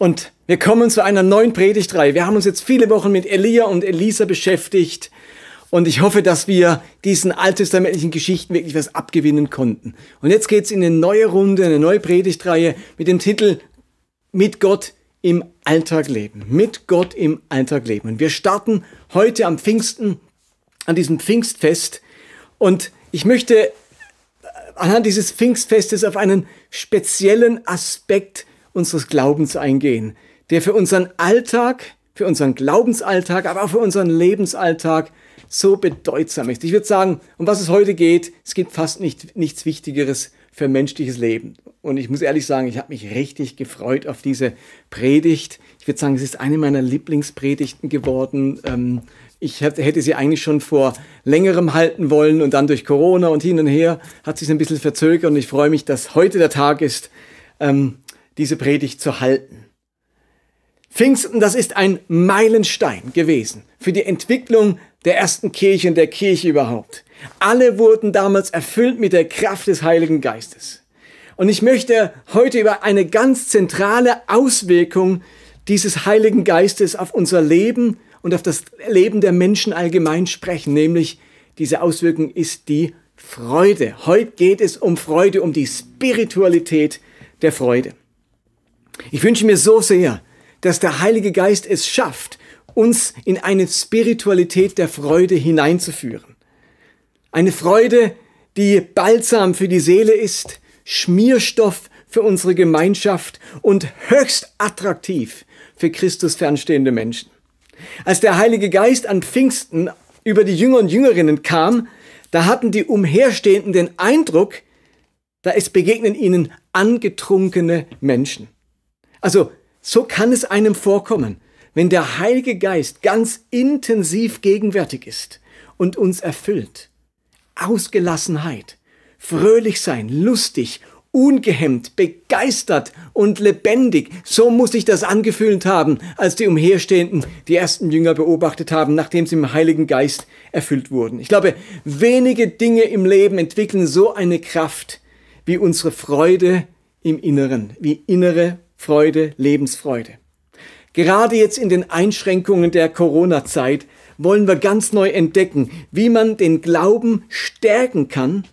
Und wir kommen zu einer neuen Predigtreihe. Wir haben uns jetzt viele Wochen mit Elia und Elisa beschäftigt. Und ich hoffe, dass wir diesen alttestamentlichen Geschichten wirklich was abgewinnen konnten. Und jetzt geht's in eine neue Runde, eine neue Predigtreihe mit dem Titel Mit Gott im Alltag leben. Mit Gott im Alltag leben. Und wir starten heute am Pfingsten, an diesem Pfingstfest. Und ich möchte anhand dieses Pfingstfestes auf einen speziellen Aspekt unseres Glaubens eingehen, der für unseren Alltag, für unseren Glaubensalltag, aber auch für unseren Lebensalltag so bedeutsam ist. Ich würde sagen, um was es heute geht, es gibt fast nicht, nichts Wichtigeres für menschliches Leben. Und ich muss ehrlich sagen, ich habe mich richtig gefreut auf diese Predigt. Ich würde sagen, es ist eine meiner Lieblingspredigten geworden. Ähm, ich hätte sie eigentlich schon vor längerem halten wollen und dann durch Corona und hin und her hat sich ein bisschen verzögert und ich freue mich, dass heute der Tag ist, ähm, diese Predigt zu halten. Pfingsten, das ist ein Meilenstein gewesen für die Entwicklung der ersten Kirche und der Kirche überhaupt. Alle wurden damals erfüllt mit der Kraft des Heiligen Geistes. Und ich möchte heute über eine ganz zentrale Auswirkung dieses Heiligen Geistes auf unser Leben und auf das Leben der Menschen allgemein sprechen, nämlich diese Auswirkung ist die Freude. Heute geht es um Freude, um die Spiritualität der Freude. Ich wünsche mir so sehr, dass der Heilige Geist es schafft, uns in eine Spiritualität der Freude hineinzuführen. Eine Freude, die balsam für die Seele ist, Schmierstoff für unsere Gemeinschaft und höchst attraktiv für Christus fernstehende Menschen. Als der Heilige Geist an Pfingsten über die Jünger und Jüngerinnen kam, da hatten die Umherstehenden den Eindruck, da es begegnen ihnen angetrunkene Menschen. Also so kann es einem vorkommen, wenn der Heilige Geist ganz intensiv gegenwärtig ist und uns erfüllt. Ausgelassenheit, fröhlich sein, lustig, ungehemmt, begeistert und lebendig. So muss sich das angefühlt haben, als die Umherstehenden die ersten Jünger beobachtet haben, nachdem sie im Heiligen Geist erfüllt wurden. Ich glaube, wenige Dinge im Leben entwickeln so eine Kraft wie unsere Freude im Inneren, wie innere Freude, Lebensfreude. Gerade jetzt in den Einschränkungen der Corona-Zeit wollen wir ganz neu entdecken, wie man den Glauben stärken kann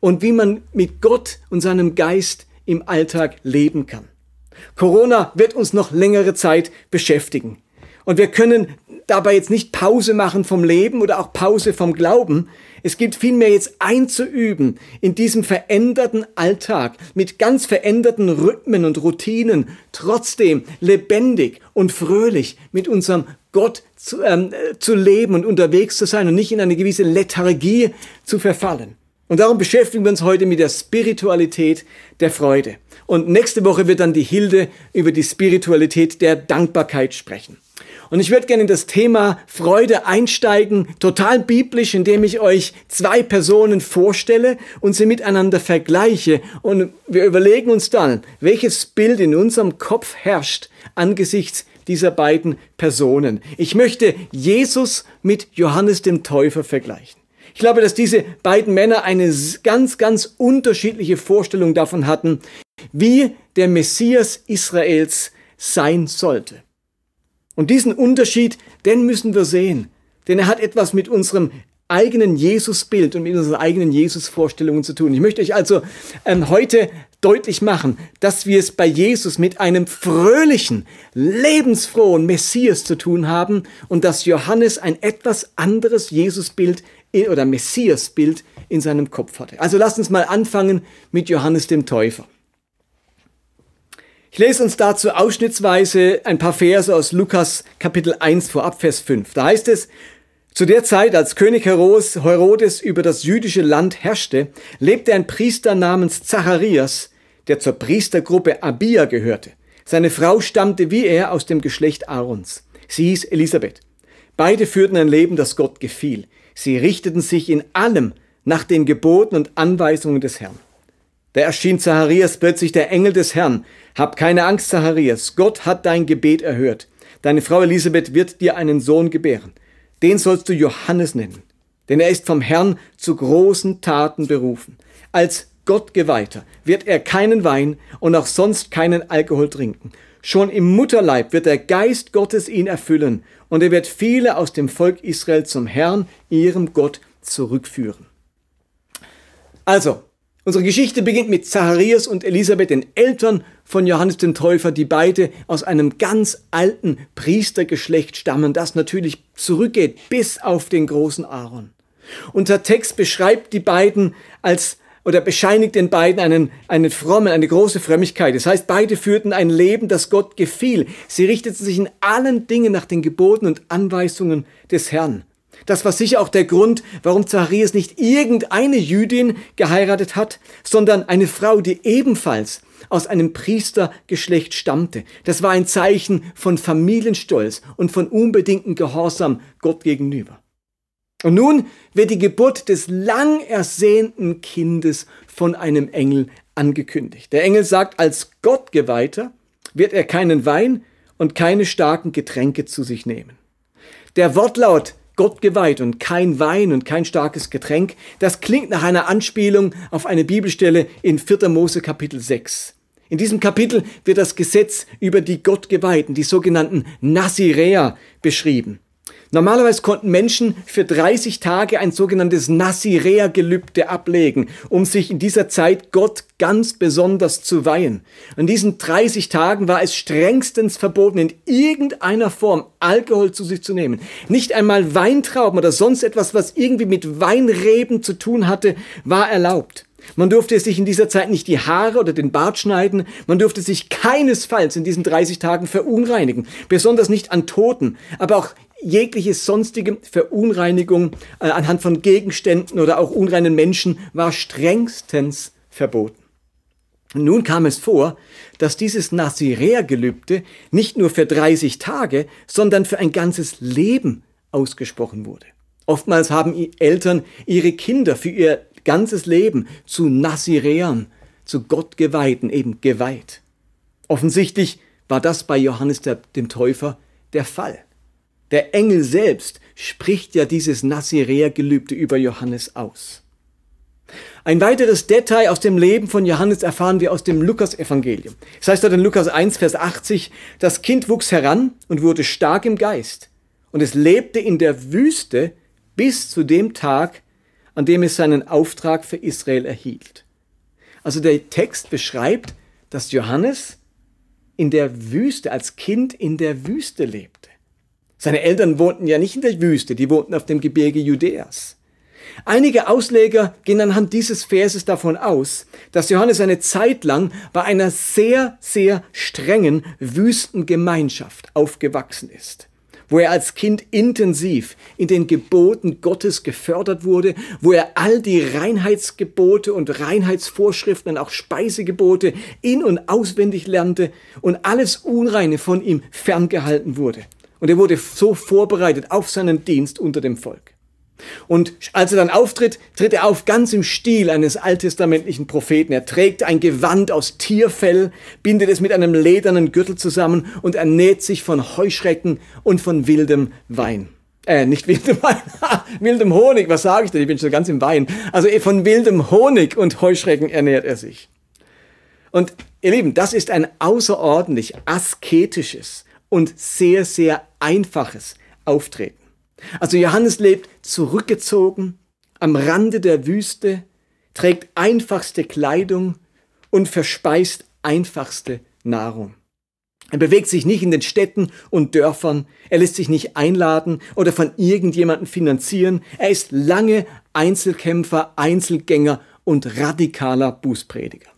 und wie man mit Gott und seinem Geist im Alltag leben kann. Corona wird uns noch längere Zeit beschäftigen. Und wir können dabei jetzt nicht Pause machen vom Leben oder auch Pause vom Glauben. Es gilt vielmehr jetzt einzuüben in diesem veränderten Alltag mit ganz veränderten Rhythmen und Routinen, trotzdem lebendig und fröhlich mit unserem Gott zu, ähm, zu leben und unterwegs zu sein und nicht in eine gewisse Lethargie zu verfallen. Und darum beschäftigen wir uns heute mit der Spiritualität der Freude. Und nächste Woche wird dann die Hilde über die Spiritualität der Dankbarkeit sprechen. Und ich würde gerne in das Thema Freude einsteigen, total biblisch, indem ich euch zwei Personen vorstelle und sie miteinander vergleiche. Und wir überlegen uns dann, welches Bild in unserem Kopf herrscht angesichts dieser beiden Personen. Ich möchte Jesus mit Johannes dem Täufer vergleichen. Ich glaube, dass diese beiden Männer eine ganz, ganz unterschiedliche Vorstellung davon hatten, wie der Messias Israels sein sollte. Und diesen Unterschied, den müssen wir sehen. Denn er hat etwas mit unserem eigenen Jesusbild und mit unseren eigenen Jesusvorstellungen zu tun. Ich möchte euch also ähm, heute deutlich machen, dass wir es bei Jesus mit einem fröhlichen, lebensfrohen Messias zu tun haben und dass Johannes ein etwas anderes Jesusbild oder Messiasbild in seinem Kopf hatte. Also lasst uns mal anfangen mit Johannes dem Täufer. Ich lese uns dazu ausschnittsweise ein paar Verse aus Lukas Kapitel 1 vorab Vers 5. Da heißt es, zu der Zeit, als König Herodes über das jüdische Land herrschte, lebte ein Priester namens Zacharias, der zur Priestergruppe Abia gehörte. Seine Frau stammte wie er aus dem Geschlecht Aarons. Sie hieß Elisabeth. Beide führten ein Leben, das Gott gefiel. Sie richteten sich in allem nach den Geboten und Anweisungen des Herrn. Da erschien Zacharias plötzlich der Engel des Herrn. Hab keine Angst, Zacharias. Gott hat dein Gebet erhört. Deine Frau Elisabeth wird dir einen Sohn gebären. Den sollst du Johannes nennen. Denn er ist vom Herrn zu großen Taten berufen. Als Gottgeweihter wird er keinen Wein und auch sonst keinen Alkohol trinken. Schon im Mutterleib wird der Geist Gottes ihn erfüllen und er wird viele aus dem Volk Israel zum Herrn, ihrem Gott, zurückführen. Also, unsere Geschichte beginnt mit Zacharias und Elisabeth, den Eltern von Johannes dem Täufer, die beide aus einem ganz alten Priestergeschlecht stammen, das natürlich zurückgeht bis auf den großen Aaron. Unser Text beschreibt die beiden als oder bescheinigt den beiden einen, einen frommen, eine große Frömmigkeit. Das heißt, beide führten ein Leben, das Gott gefiel. Sie richteten sich in allen Dingen nach den Geboten und Anweisungen des Herrn. Das war sicher auch der Grund, warum Zacharias nicht irgendeine Jüdin geheiratet hat, sondern eine Frau, die ebenfalls aus einem Priestergeschlecht stammte. Das war ein Zeichen von Familienstolz und von unbedingtem Gehorsam Gott gegenüber. Und nun wird die Geburt des lang ersehnten Kindes von einem Engel angekündigt. Der Engel sagt, als Gottgeweihter wird er keinen Wein und keine starken Getränke zu sich nehmen. Der Wortlaut Gott geweiht und kein Wein und kein starkes Getränk, das klingt nach einer Anspielung auf eine Bibelstelle in 4. Mose Kapitel 6. In diesem Kapitel wird das Gesetz über die Gottgeweihten, die sogenannten Naziräer, beschrieben. Normalerweise konnten Menschen für 30 Tage ein sogenanntes Nazirea-Gelübde ablegen, um sich in dieser Zeit Gott ganz besonders zu weihen. In diesen 30 Tagen war es strengstens verboten, in irgendeiner Form Alkohol zu sich zu nehmen. Nicht einmal Weintrauben oder sonst etwas, was irgendwie mit Weinreben zu tun hatte, war erlaubt. Man durfte sich in dieser Zeit nicht die Haare oder den Bart schneiden. Man durfte sich keinesfalls in diesen 30 Tagen verunreinigen. Besonders nicht an Toten. Aber auch jegliche sonstige Verunreinigung äh, anhand von Gegenständen oder auch unreinen Menschen war strengstens verboten. Nun kam es vor, dass dieses Naziräer-Gelübde nicht nur für 30 Tage, sondern für ein ganzes Leben ausgesprochen wurde. Oftmals haben Eltern ihre Kinder für ihr ganzes Leben zu Naziräern, zu Gottgeweihten eben geweiht. Offensichtlich war das bei Johannes der, dem Täufer der Fall. Der Engel selbst spricht ja dieses Naziräer-Gelübde über Johannes aus. Ein weiteres Detail aus dem Leben von Johannes erfahren wir aus dem Lukas-Evangelium. Das heißt dort in Lukas 1, Vers 80, das Kind wuchs heran und wurde stark im Geist. Und es lebte in der Wüste bis zu dem Tag, an dem es seinen Auftrag für Israel erhielt. Also der Text beschreibt, dass Johannes in der Wüste, als Kind in der Wüste lebte. Seine Eltern wohnten ja nicht in der Wüste, die wohnten auf dem Gebirge Judäas. Einige Ausleger gehen anhand dieses Verses davon aus, dass Johannes eine Zeit lang bei einer sehr, sehr strengen Wüstengemeinschaft aufgewachsen ist, wo er als Kind intensiv in den Geboten Gottes gefördert wurde, wo er all die Reinheitsgebote und Reinheitsvorschriften und auch Speisegebote in und auswendig lernte und alles Unreine von ihm ferngehalten wurde. Und er wurde so vorbereitet auf seinen Dienst unter dem Volk. Und als er dann auftritt, tritt er auf ganz im Stil eines alttestamentlichen Propheten. Er trägt ein Gewand aus Tierfell, bindet es mit einem ledernen Gürtel zusammen und ernährt sich von Heuschrecken und von wildem Wein. Äh, nicht wildem Wein, wildem Honig, was sage ich denn? Ich bin schon ganz im Wein. Also eh, von wildem Honig und Heuschrecken ernährt er sich. Und ihr Lieben, das ist ein außerordentlich asketisches, und sehr, sehr einfaches Auftreten. Also Johannes lebt zurückgezogen, am Rande der Wüste, trägt einfachste Kleidung und verspeist einfachste Nahrung. Er bewegt sich nicht in den Städten und Dörfern, er lässt sich nicht einladen oder von irgendjemandem finanzieren, er ist lange Einzelkämpfer, Einzelgänger und radikaler Bußprediger.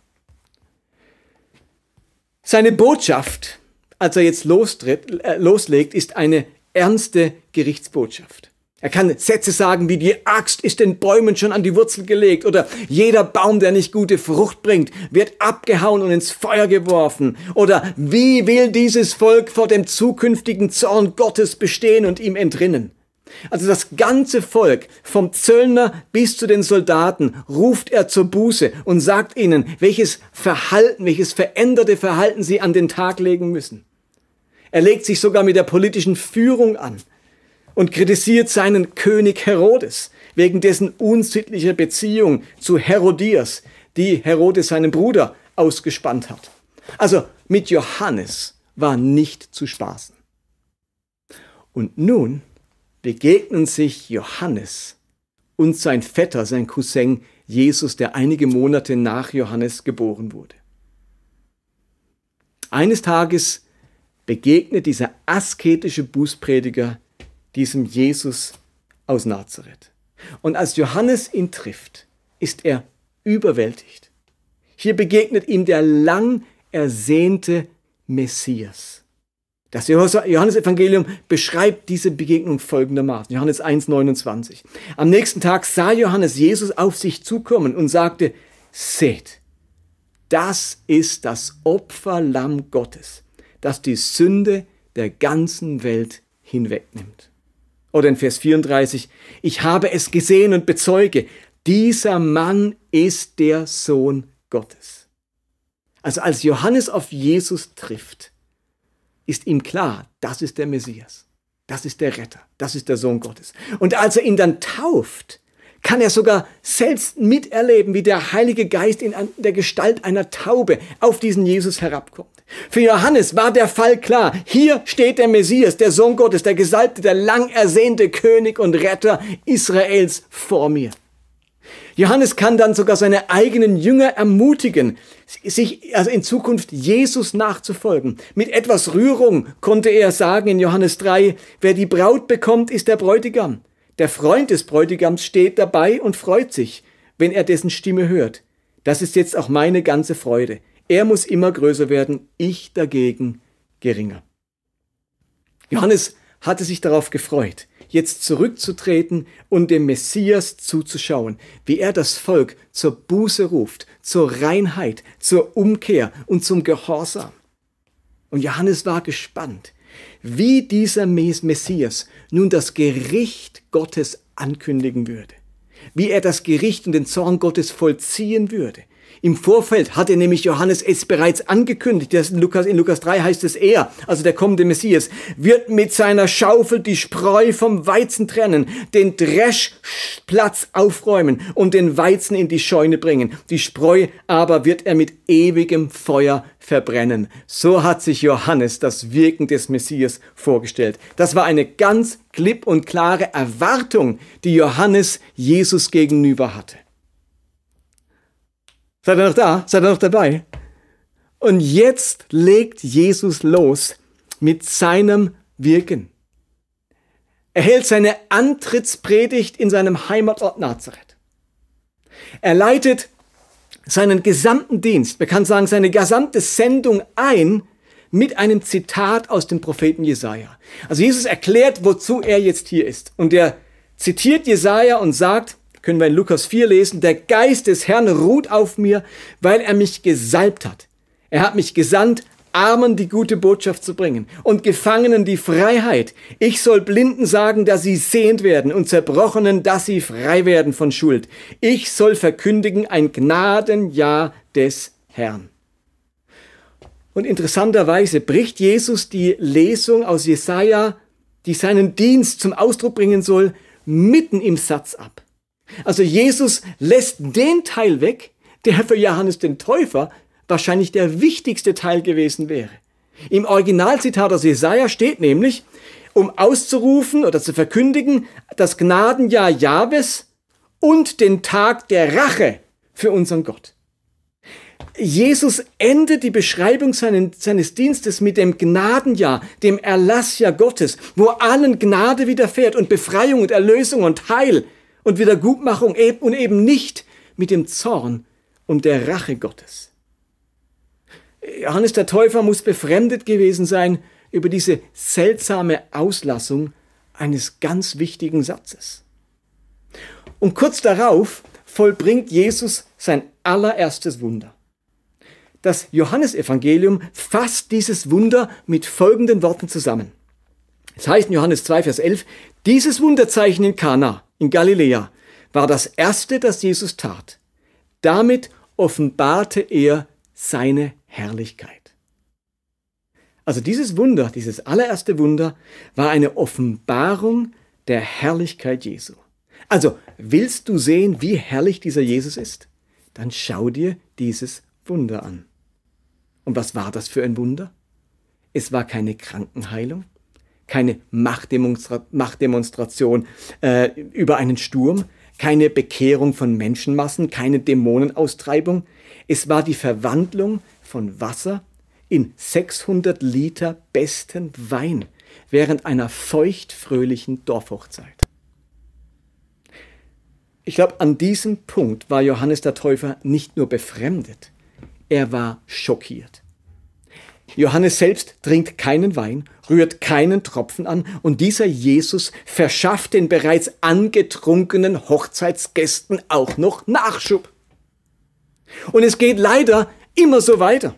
Seine Botschaft als er jetzt lostritt, äh, loslegt, ist eine ernste Gerichtsbotschaft. Er kann Sätze sagen wie die Axt ist den Bäumen schon an die Wurzel gelegt oder jeder Baum, der nicht gute Frucht bringt, wird abgehauen und ins Feuer geworfen oder wie will dieses Volk vor dem zukünftigen Zorn Gottes bestehen und ihm entrinnen. Also das ganze Volk, vom Zöllner bis zu den Soldaten, ruft er zur Buße und sagt ihnen, welches Verhalten, welches veränderte Verhalten sie an den Tag legen müssen. Er legt sich sogar mit der politischen Führung an und kritisiert seinen König Herodes wegen dessen unsittlicher Beziehung zu Herodias, die Herodes seinen Bruder ausgespannt hat. Also mit Johannes war nicht zu spaßen. Und nun begegnen sich Johannes und sein Vetter, sein Cousin Jesus, der einige Monate nach Johannes geboren wurde. Eines Tages begegnet dieser asketische Bußprediger diesem Jesus aus Nazareth. Und als Johannes ihn trifft, ist er überwältigt. Hier begegnet ihm der lang ersehnte Messias. Das Johannesevangelium beschreibt diese Begegnung folgendermaßen. Johannes 1,29. Am nächsten Tag sah Johannes Jesus auf sich zukommen und sagte, seht, das ist das Opferlamm Gottes, das die Sünde der ganzen Welt hinwegnimmt. Oder in Vers 34, ich habe es gesehen und bezeuge, dieser Mann ist der Sohn Gottes. Also als Johannes auf Jesus trifft, ist ihm klar, das ist der Messias, das ist der Retter, das ist der Sohn Gottes. Und als er ihn dann tauft, kann er sogar selbst miterleben, wie der Heilige Geist in der Gestalt einer Taube auf diesen Jesus herabkommt. Für Johannes war der Fall klar. Hier steht der Messias, der Sohn Gottes, der Gesalbte, der lang ersehnte König und Retter Israels vor mir. Johannes kann dann sogar seine eigenen Jünger ermutigen, sich also in Zukunft Jesus nachzufolgen. Mit etwas Rührung konnte er sagen in Johannes 3, wer die Braut bekommt, ist der Bräutigam. Der Freund des Bräutigams steht dabei und freut sich, wenn er dessen Stimme hört. Das ist jetzt auch meine ganze Freude. Er muss immer größer werden, ich dagegen geringer. Johannes hatte sich darauf gefreut jetzt zurückzutreten und dem Messias zuzuschauen, wie er das Volk zur Buße ruft, zur Reinheit, zur Umkehr und zum Gehorsam. Und Johannes war gespannt, wie dieser Messias nun das Gericht Gottes ankündigen würde, wie er das Gericht und den Zorn Gottes vollziehen würde, im Vorfeld hatte nämlich Johannes es bereits angekündigt. In, Lukas, in Lukas 3 heißt es er, also der kommende Messias, wird mit seiner Schaufel die Spreu vom Weizen trennen, den Dreschplatz aufräumen und den Weizen in die Scheune bringen. Die Spreu aber wird er mit ewigem Feuer verbrennen. So hat sich Johannes das Wirken des Messias vorgestellt. Das war eine ganz klipp und klare Erwartung, die Johannes Jesus gegenüber hatte. Seid ihr noch da? Seid ihr noch dabei? Und jetzt legt Jesus los mit seinem Wirken. Er hält seine Antrittspredigt in seinem Heimatort Nazareth. Er leitet seinen gesamten Dienst, man kann sagen seine gesamte Sendung ein mit einem Zitat aus dem Propheten Jesaja. Also Jesus erklärt, wozu er jetzt hier ist. Und er zitiert Jesaja und sagt, können wir in Lukas 4 lesen, der Geist des Herrn ruht auf mir, weil er mich gesalbt hat. Er hat mich gesandt, Armen die gute Botschaft zu bringen und Gefangenen die Freiheit. Ich soll Blinden sagen, dass sie sehend werden und Zerbrochenen, dass sie frei werden von Schuld. Ich soll verkündigen ein Gnadenjahr des Herrn. Und interessanterweise bricht Jesus die Lesung aus Jesaja, die seinen Dienst zum Ausdruck bringen soll, mitten im Satz ab. Also Jesus lässt den Teil weg, der für Johannes den Täufer wahrscheinlich der wichtigste Teil gewesen wäre. Im Originalzitat aus Jesaja steht nämlich, um auszurufen oder zu verkündigen, das Gnadenjahr Jahwes und den Tag der Rache für unseren Gott. Jesus endet die Beschreibung seines Dienstes mit dem Gnadenjahr, dem Erlassjahr Gottes, wo allen Gnade widerfährt und Befreiung und Erlösung und Heil und Wiedergutmachung und eben nicht mit dem Zorn und der Rache Gottes. Johannes der Täufer muss befremdet gewesen sein über diese seltsame Auslassung eines ganz wichtigen Satzes. Und kurz darauf vollbringt Jesus sein allererstes Wunder. Das Johannesevangelium fasst dieses Wunder mit folgenden Worten zusammen. Es heißt in Johannes 2, Vers 11, dieses Wunderzeichen in Kana, in Galiläa, war das erste, das Jesus tat. Damit offenbarte er seine Herrlichkeit. Also dieses Wunder, dieses allererste Wunder, war eine Offenbarung der Herrlichkeit Jesu. Also willst du sehen, wie herrlich dieser Jesus ist? Dann schau dir dieses Wunder an. Und was war das für ein Wunder? Es war keine Krankenheilung, keine Machtdemonstra Machtdemonstration äh, über einen Sturm, keine Bekehrung von Menschenmassen, keine Dämonenaustreibung. Es war die Verwandlung von Wasser in 600 Liter besten Wein während einer feuchtfröhlichen Dorfhochzeit. Ich glaube, an diesem Punkt war Johannes der Täufer nicht nur befremdet, er war schockiert. Johannes selbst trinkt keinen Wein, rührt keinen Tropfen an und dieser Jesus verschafft den bereits angetrunkenen Hochzeitsgästen auch noch Nachschub. Und es geht leider immer so weiter.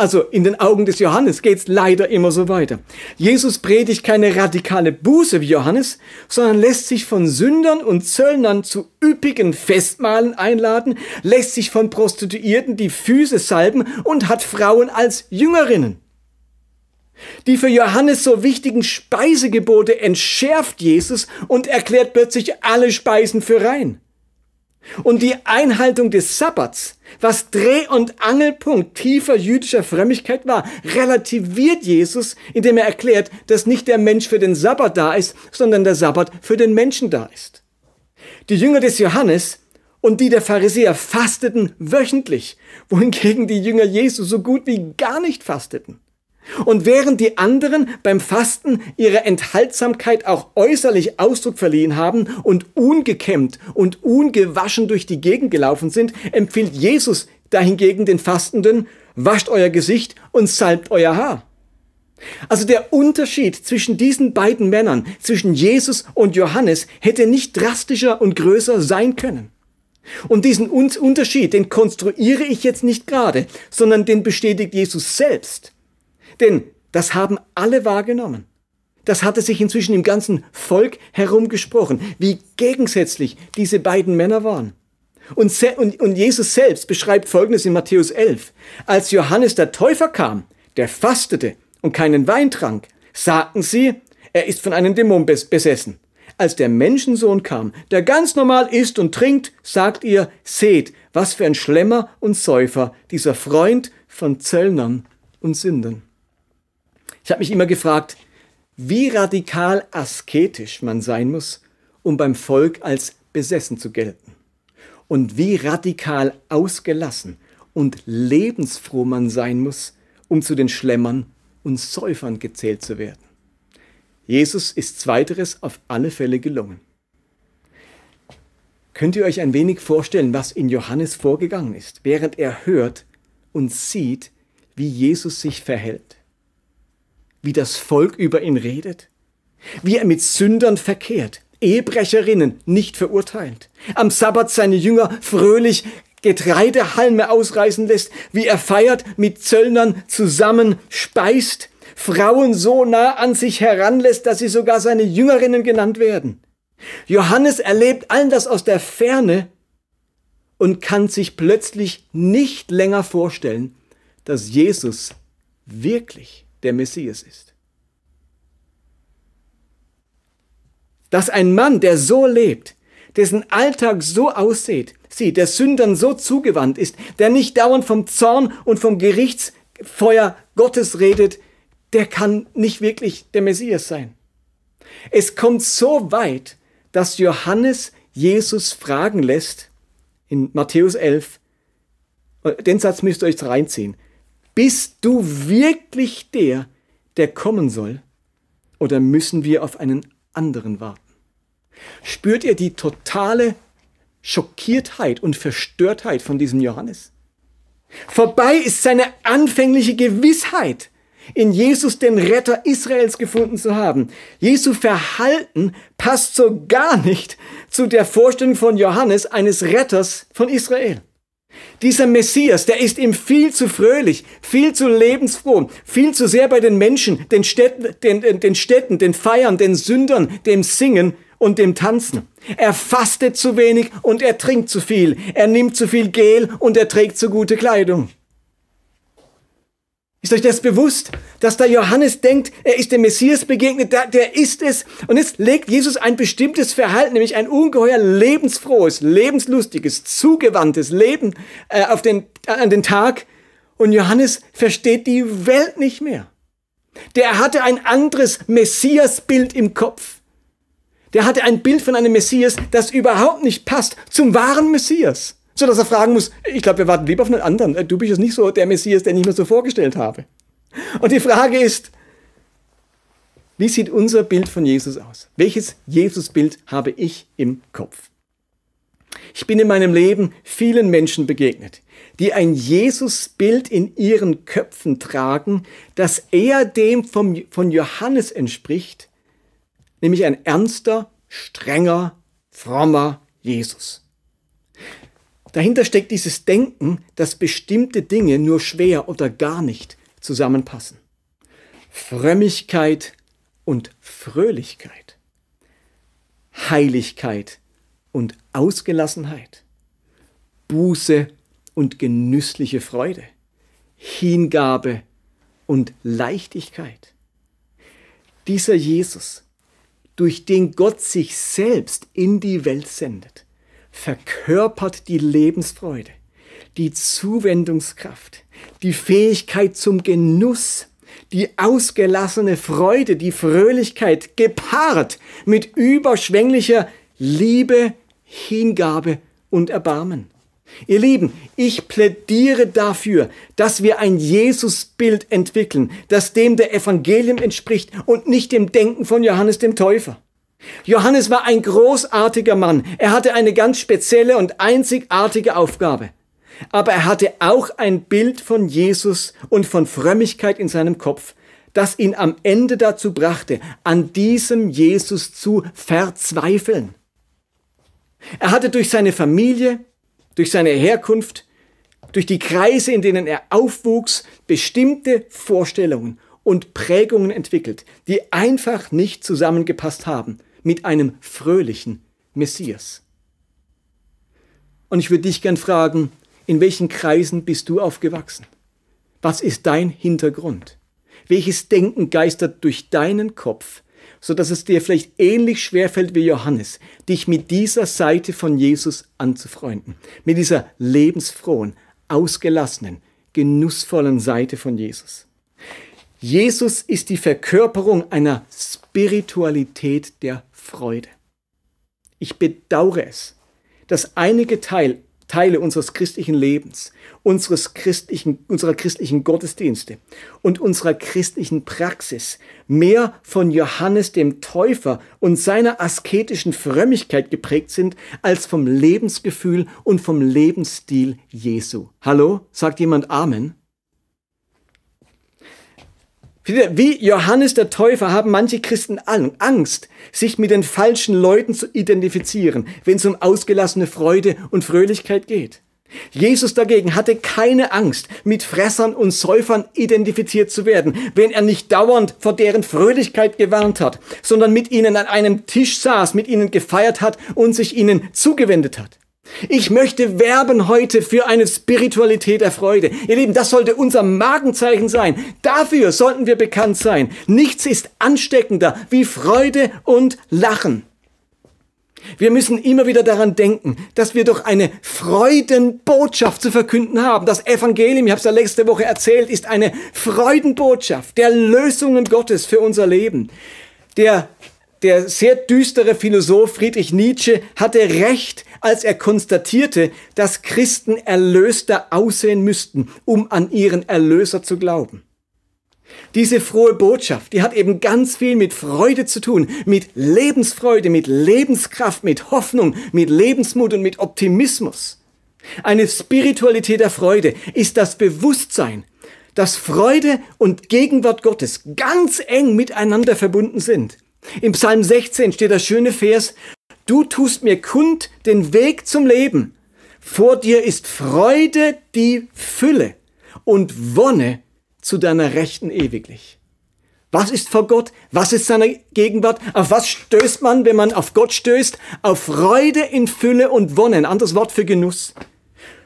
Also in den Augen des Johannes geht's leider immer so weiter. Jesus predigt keine radikale Buße wie Johannes, sondern lässt sich von Sündern und Zöllnern zu üppigen Festmahlen einladen, lässt sich von Prostituierten die Füße salben und hat Frauen als Jüngerinnen. Die für Johannes so wichtigen Speisegebote entschärft Jesus und erklärt plötzlich alle Speisen für rein. Und die Einhaltung des Sabbats, was Dreh- und Angelpunkt tiefer jüdischer Frömmigkeit war, relativiert Jesus, indem er erklärt, dass nicht der Mensch für den Sabbat da ist, sondern der Sabbat für den Menschen da ist. Die Jünger des Johannes und die der Pharisäer fasteten wöchentlich, wohingegen die Jünger Jesu so gut wie gar nicht fasteten. Und während die anderen beim Fasten ihrer Enthaltsamkeit auch äußerlich Ausdruck verliehen haben und ungekämmt und ungewaschen durch die Gegend gelaufen sind, empfiehlt Jesus dahingegen den Fastenden, wascht euer Gesicht und salbt euer Haar. Also der Unterschied zwischen diesen beiden Männern, zwischen Jesus und Johannes, hätte nicht drastischer und größer sein können. Und diesen Unterschied, den konstruiere ich jetzt nicht gerade, sondern den bestätigt Jesus selbst. Denn das haben alle wahrgenommen. Das hatte sich inzwischen im ganzen Volk herumgesprochen, wie gegensätzlich diese beiden Männer waren. Und, und, und Jesus selbst beschreibt Folgendes in Matthäus 11. Als Johannes der Täufer kam, der fastete und keinen Wein trank, sagten sie, er ist von einem Dämon besessen. Als der Menschensohn kam, der ganz normal isst und trinkt, sagt ihr, seht, was für ein Schlemmer und Säufer, dieser Freund von Zöllnern und Sündern. Ich habe mich immer gefragt, wie radikal asketisch man sein muss, um beim Volk als besessen zu gelten. Und wie radikal ausgelassen und lebensfroh man sein muss, um zu den Schlemmern und Säufern gezählt zu werden. Jesus ist zweiteres auf alle Fälle gelungen. Könnt ihr euch ein wenig vorstellen, was in Johannes vorgegangen ist, während er hört und sieht, wie Jesus sich verhält? Wie das Volk über ihn redet, wie er mit Sündern verkehrt, Ehebrecherinnen nicht verurteilt, am Sabbat seine Jünger fröhlich Getreidehalme ausreißen lässt, wie er feiert, mit Zöllnern zusammen speist, Frauen so nah an sich heranlässt, dass sie sogar seine Jüngerinnen genannt werden. Johannes erlebt all das aus der Ferne und kann sich plötzlich nicht länger vorstellen, dass Jesus wirklich der Messias ist. Dass ein Mann, der so lebt, dessen Alltag so aussieht, sieht, der Sündern so zugewandt ist, der nicht dauernd vom Zorn und vom Gerichtsfeuer Gottes redet, der kann nicht wirklich der Messias sein. Es kommt so weit, dass Johannes Jesus fragen lässt, in Matthäus 11, den Satz müsst ihr euch reinziehen, bist du wirklich der, der kommen soll? Oder müssen wir auf einen anderen warten? Spürt ihr die totale Schockiertheit und Verstörtheit von diesem Johannes? Vorbei ist seine anfängliche Gewissheit, in Jesus den Retter Israels gefunden zu haben. Jesu Verhalten passt so gar nicht zu der Vorstellung von Johannes eines Retters von Israel. Dieser Messias, der ist ihm viel zu fröhlich, viel zu lebensfroh, viel zu sehr bei den Menschen, den Städten, den, den Städten, den Feiern, den Sündern, dem Singen und dem Tanzen. Er fastet zu wenig und er trinkt zu viel. Er nimmt zu viel Gel und er trägt zu gute Kleidung. Ist euch das bewusst, dass da Johannes denkt, er ist dem Messias begegnet, der, der ist es. Und jetzt legt Jesus ein bestimmtes Verhalten, nämlich ein ungeheuer lebensfrohes, lebenslustiges, zugewandtes Leben äh, auf den, an den Tag. Und Johannes versteht die Welt nicht mehr. Der hatte ein anderes Messias-Bild im Kopf. Der hatte ein Bild von einem Messias, das überhaupt nicht passt zum wahren Messias. So dass er fragen muss, ich glaube, wir warten lieber auf einen anderen. Du bist jetzt nicht so der Messias, den ich mir so vorgestellt habe. Und die Frage ist, wie sieht unser Bild von Jesus aus? Welches Jesusbild habe ich im Kopf? Ich bin in meinem Leben vielen Menschen begegnet, die ein Jesusbild in ihren Köpfen tragen, das eher dem vom, von Johannes entspricht, nämlich ein ernster, strenger, frommer Jesus. Dahinter steckt dieses Denken, dass bestimmte Dinge nur schwer oder gar nicht zusammenpassen. Frömmigkeit und Fröhlichkeit. Heiligkeit und Ausgelassenheit. Buße und genüssliche Freude. Hingabe und Leichtigkeit. Dieser Jesus, durch den Gott sich selbst in die Welt sendet, verkörpert die Lebensfreude, die Zuwendungskraft, die Fähigkeit zum Genuss, die ausgelassene Freude, die Fröhlichkeit gepaart mit überschwänglicher Liebe, Hingabe und Erbarmen. Ihr Lieben, ich plädiere dafür, dass wir ein Jesusbild entwickeln, das dem der Evangelium entspricht und nicht dem Denken von Johannes dem Täufer. Johannes war ein großartiger Mann. Er hatte eine ganz spezielle und einzigartige Aufgabe. Aber er hatte auch ein Bild von Jesus und von Frömmigkeit in seinem Kopf, das ihn am Ende dazu brachte, an diesem Jesus zu verzweifeln. Er hatte durch seine Familie, durch seine Herkunft, durch die Kreise, in denen er aufwuchs, bestimmte Vorstellungen und Prägungen entwickelt, die einfach nicht zusammengepasst haben mit einem fröhlichen Messias. Und ich würde dich gern fragen, in welchen Kreisen bist du aufgewachsen? Was ist dein Hintergrund? Welches Denken geistert durch deinen Kopf, so dass es dir vielleicht ähnlich schwerfällt wie Johannes, dich mit dieser Seite von Jesus anzufreunden, mit dieser lebensfrohen, ausgelassenen, genussvollen Seite von Jesus. Jesus ist die Verkörperung einer Spiritualität der Freude. Ich bedauere es, dass einige Teil, Teile unseres christlichen Lebens, unseres christlichen, unserer christlichen Gottesdienste und unserer christlichen Praxis mehr von Johannes dem Täufer und seiner asketischen Frömmigkeit geprägt sind, als vom Lebensgefühl und vom Lebensstil Jesu. Hallo? Sagt jemand Amen? Wie Johannes der Täufer haben manche Christen Angst, sich mit den falschen Leuten zu identifizieren, wenn es um ausgelassene Freude und Fröhlichkeit geht. Jesus dagegen hatte keine Angst, mit Fressern und Säufern identifiziert zu werden, wenn er nicht dauernd vor deren Fröhlichkeit gewarnt hat, sondern mit ihnen an einem Tisch saß, mit ihnen gefeiert hat und sich ihnen zugewendet hat. Ich möchte werben heute für eine Spiritualität der Freude. Ihr Lieben, das sollte unser Markenzeichen sein. Dafür sollten wir bekannt sein. Nichts ist ansteckender wie Freude und Lachen. Wir müssen immer wieder daran denken, dass wir doch eine Freudenbotschaft zu verkünden haben. Das Evangelium, ich habe es ja letzte Woche erzählt, ist eine Freudenbotschaft der Lösungen Gottes für unser Leben. Der, der sehr düstere Philosoph Friedrich Nietzsche hatte recht, als er konstatierte, dass Christen erlöster aussehen müssten, um an ihren Erlöser zu glauben. Diese frohe Botschaft, die hat eben ganz viel mit Freude zu tun, mit Lebensfreude, mit Lebenskraft, mit Hoffnung, mit Lebensmut und mit Optimismus. Eine Spiritualität der Freude ist das Bewusstsein, dass Freude und Gegenwart Gottes ganz eng miteinander verbunden sind. Im Psalm 16 steht das schöne Vers, Du tust mir kund den Weg zum Leben. Vor dir ist Freude die Fülle und Wonne zu deiner Rechten ewiglich. Was ist vor Gott? Was ist seine Gegenwart? Auf was stößt man, wenn man auf Gott stößt? Auf Freude in Fülle und Wonne. Ein anderes Wort für Genuss.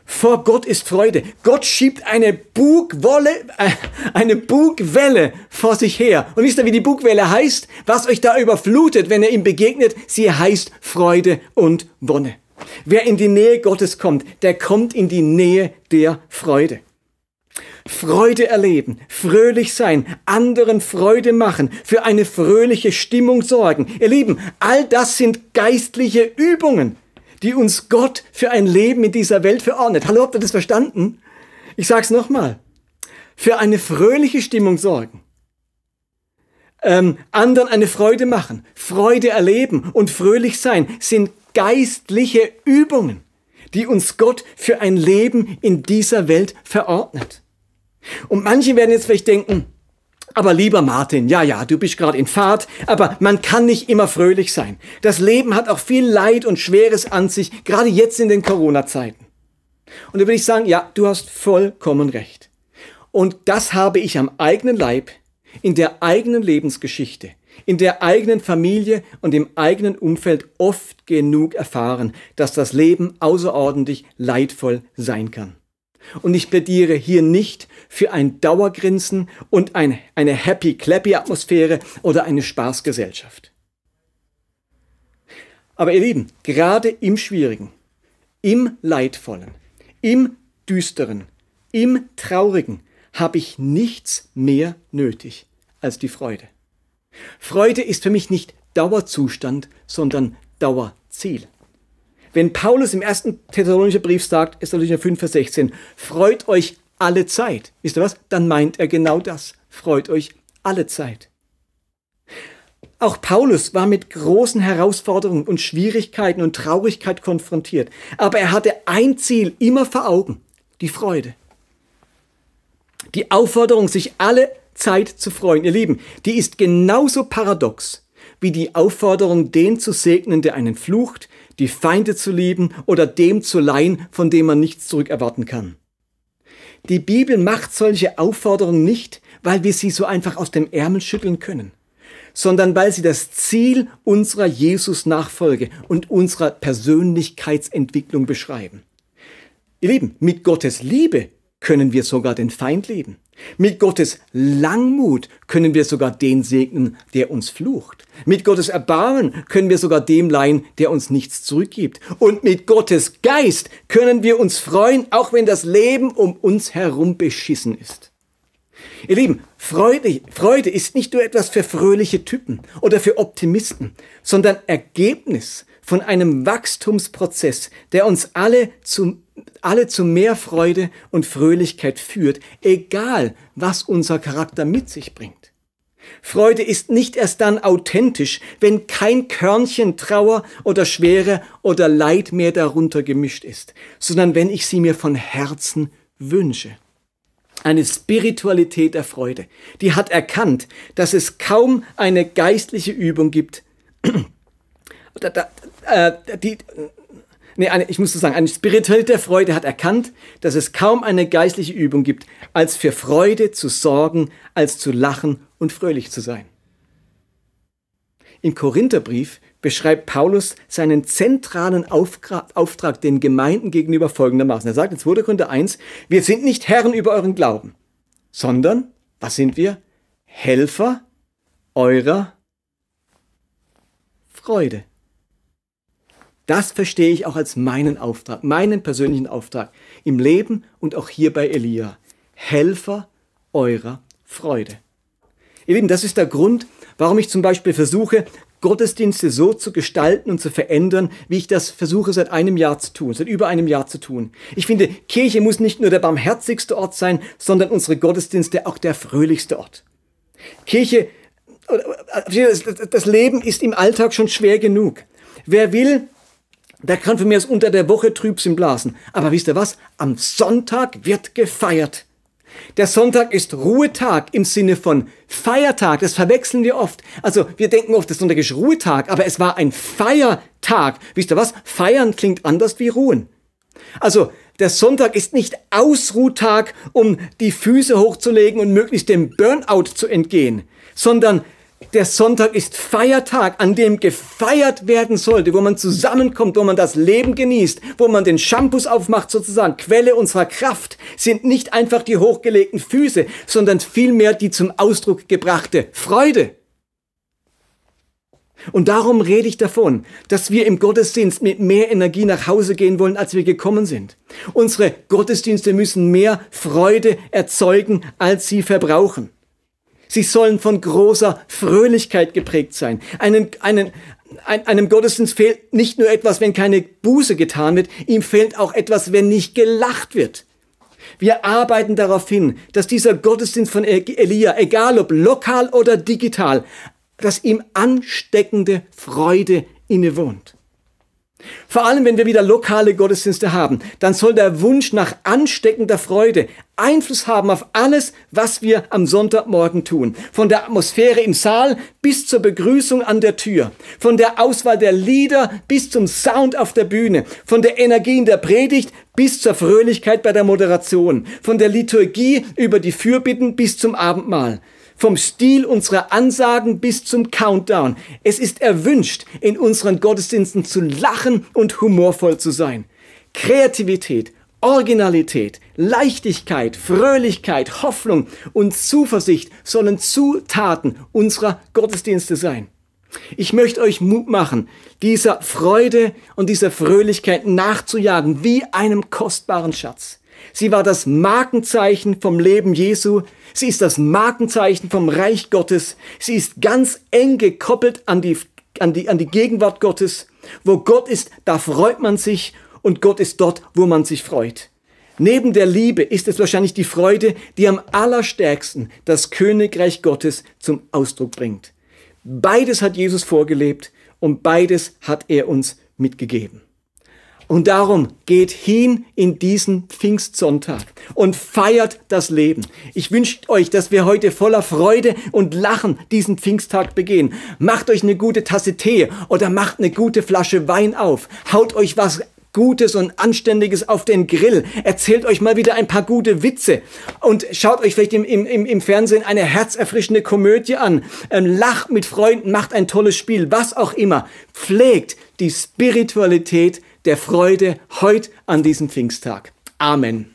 Vor Gott ist Freude. Gott schiebt eine Bugwolle, äh, eine Bugwelle vor sich her. Und wisst ihr, wie die Bugwelle heißt? Was euch da überflutet, wenn ihr ihm begegnet? Sie heißt Freude und Wonne. Wer in die Nähe Gottes kommt, der kommt in die Nähe der Freude. Freude erleben, fröhlich sein, anderen Freude machen, für eine fröhliche Stimmung sorgen. Ihr Lieben, all das sind geistliche Übungen, die uns Gott für ein Leben in dieser Welt verordnet. Hallo, habt ihr das verstanden? Ich sag's nochmal. Für eine fröhliche Stimmung sorgen. Ähm, anderen eine Freude machen, Freude erleben und fröhlich sein sind geistliche Übungen, die uns Gott für ein Leben in dieser Welt verordnet. Und manche werden jetzt vielleicht denken, aber lieber Martin, ja, ja, du bist gerade in Fahrt, aber man kann nicht immer fröhlich sein. Das Leben hat auch viel Leid und Schweres an sich, gerade jetzt in den Corona-Zeiten. Und da würde ich sagen, ja, du hast vollkommen recht. Und das habe ich am eigenen Leib, in der eigenen Lebensgeschichte, in der eigenen Familie und im eigenen Umfeld oft genug erfahren, dass das Leben außerordentlich leidvoll sein kann. Und ich plädiere hier nicht für ein Dauergrinsen und ein, eine Happy-Clappy-Atmosphäre oder eine Spaßgesellschaft. Aber ihr Lieben, gerade im Schwierigen, im Leidvollen, im Düsteren, im Traurigen habe ich nichts mehr nötig als die Freude. Freude ist für mich nicht Dauerzustand, sondern Dauerziel. Wenn Paulus im ersten Thessalonicher Brief sagt, Thessalonicher 5, Vers 16, freut euch alle Zeit, wisst ihr was? Dann meint er genau das. Freut euch alle Zeit. Auch Paulus war mit großen Herausforderungen und Schwierigkeiten und Traurigkeit konfrontiert. Aber er hatte ein Ziel immer vor Augen, die Freude. Die Aufforderung, sich alle Zeit zu freuen, ihr Lieben, die ist genauso paradox wie die Aufforderung, den zu segnen, der einen flucht, die Feinde zu lieben oder dem zu leihen, von dem man nichts zurückerwarten kann. Die Bibel macht solche Aufforderungen nicht, weil wir sie so einfach aus dem Ärmel schütteln können, sondern weil sie das Ziel unserer Jesus-Nachfolge und unserer Persönlichkeitsentwicklung beschreiben. Ihr Lieben, mit Gottes Liebe können wir sogar den Feind lieben. Mit Gottes Langmut können wir sogar den segnen, der uns flucht. Mit Gottes Erbarmen können wir sogar dem leihen, der uns nichts zurückgibt. Und mit Gottes Geist können wir uns freuen, auch wenn das Leben um uns herum beschissen ist. Ihr Lieben, Freude, Freude ist nicht nur etwas für fröhliche Typen oder für Optimisten, sondern Ergebnis von einem Wachstumsprozess, der uns alle zu, alle zu mehr Freude und Fröhlichkeit führt, egal was unser Charakter mit sich bringt. Freude ist nicht erst dann authentisch, wenn kein Körnchen Trauer oder Schwere oder Leid mehr darunter gemischt ist, sondern wenn ich sie mir von Herzen wünsche. Eine Spiritualität der Freude, die hat erkannt, dass es kaum eine geistliche Übung gibt, äh, die, nee, eine, ich muss so sagen, eine Spiritualität der Freude hat erkannt, dass es kaum eine geistliche Übung gibt, als für Freude zu sorgen, als zu lachen und fröhlich zu sein. Im Korintherbrief beschreibt Paulus seinen zentralen Auftrag den Gemeinden gegenüber folgendermaßen. Er sagt in 2. Korinther 1, wir sind nicht Herren über euren Glauben, sondern, was sind wir? Helfer eurer Freude. Das verstehe ich auch als meinen Auftrag, meinen persönlichen Auftrag im Leben und auch hier bei Elia. Helfer eurer Freude. Ihr Lieben, das ist der Grund, warum ich zum Beispiel versuche, Gottesdienste so zu gestalten und zu verändern, wie ich das versuche seit einem Jahr zu tun, seit über einem Jahr zu tun. Ich finde, Kirche muss nicht nur der barmherzigste Ort sein, sondern unsere Gottesdienste auch der fröhlichste Ort. Kirche, das Leben ist im Alltag schon schwer genug. Wer will, der kann von mir aus unter der Woche Trübsinn blasen. Aber wisst ihr was? Am Sonntag wird gefeiert. Der Sonntag ist Ruhetag im Sinne von Feiertag. Das verwechseln wir oft. Also wir denken oft, der Sonntag ist Ruhetag, aber es war ein Feiertag. Wisst ihr was? Feiern klingt anders wie ruhen. Also der Sonntag ist nicht Ausruhtag, um die Füße hochzulegen und möglichst dem Burnout zu entgehen, sondern der Sonntag ist Feiertag, an dem gefeiert werden sollte, wo man zusammenkommt, wo man das Leben genießt, wo man den Shampoos aufmacht sozusagen. Quelle unserer Kraft sind nicht einfach die hochgelegten Füße, sondern vielmehr die zum Ausdruck gebrachte Freude. Und darum rede ich davon, dass wir im Gottesdienst mit mehr Energie nach Hause gehen wollen, als wir gekommen sind. Unsere Gottesdienste müssen mehr Freude erzeugen, als sie verbrauchen. Sie sollen von großer Fröhlichkeit geprägt sein. Einen, einen, ein, einem Gottesdienst fehlt nicht nur etwas, wenn keine Buße getan wird, ihm fehlt auch etwas, wenn nicht gelacht wird. Wir arbeiten darauf hin, dass dieser Gottesdienst von Elia, egal ob lokal oder digital, dass ihm ansteckende Freude innewohnt. Vor allem, wenn wir wieder lokale Gottesdienste haben, dann soll der Wunsch nach ansteckender Freude Einfluss haben auf alles, was wir am Sonntagmorgen tun. Von der Atmosphäre im Saal bis zur Begrüßung an der Tür. Von der Auswahl der Lieder bis zum Sound auf der Bühne. Von der Energie in der Predigt bis zur Fröhlichkeit bei der Moderation. Von der Liturgie über die Fürbitten bis zum Abendmahl vom Stil unserer Ansagen bis zum Countdown. Es ist erwünscht, in unseren Gottesdiensten zu lachen und humorvoll zu sein. Kreativität, Originalität, Leichtigkeit, Fröhlichkeit, Hoffnung und Zuversicht sollen Zutaten unserer Gottesdienste sein. Ich möchte euch Mut machen, dieser Freude und dieser Fröhlichkeit nachzujagen wie einem kostbaren Schatz. Sie war das Markenzeichen vom Leben Jesu. Sie ist das Markenzeichen vom Reich Gottes. Sie ist ganz eng gekoppelt an die, an die, an die Gegenwart Gottes. Wo Gott ist, da freut man sich und Gott ist dort, wo man sich freut. Neben der Liebe ist es wahrscheinlich die Freude, die am allerstärksten das Königreich Gottes zum Ausdruck bringt. Beides hat Jesus vorgelebt und beides hat er uns mitgegeben. Und darum geht hin in diesen Pfingstsonntag und feiert das Leben. Ich wünsche euch, dass wir heute voller Freude und Lachen diesen Pfingsttag begehen. Macht euch eine gute Tasse Tee oder macht eine gute Flasche Wein auf. Haut euch was Gutes und Anständiges auf den Grill. Erzählt euch mal wieder ein paar gute Witze und schaut euch vielleicht im, im, im Fernsehen eine herzerfrischende Komödie an. Ähm, lacht mit Freunden, macht ein tolles Spiel, was auch immer. Pflegt die Spiritualität der Freude heute an diesem Pfingsttag. Amen.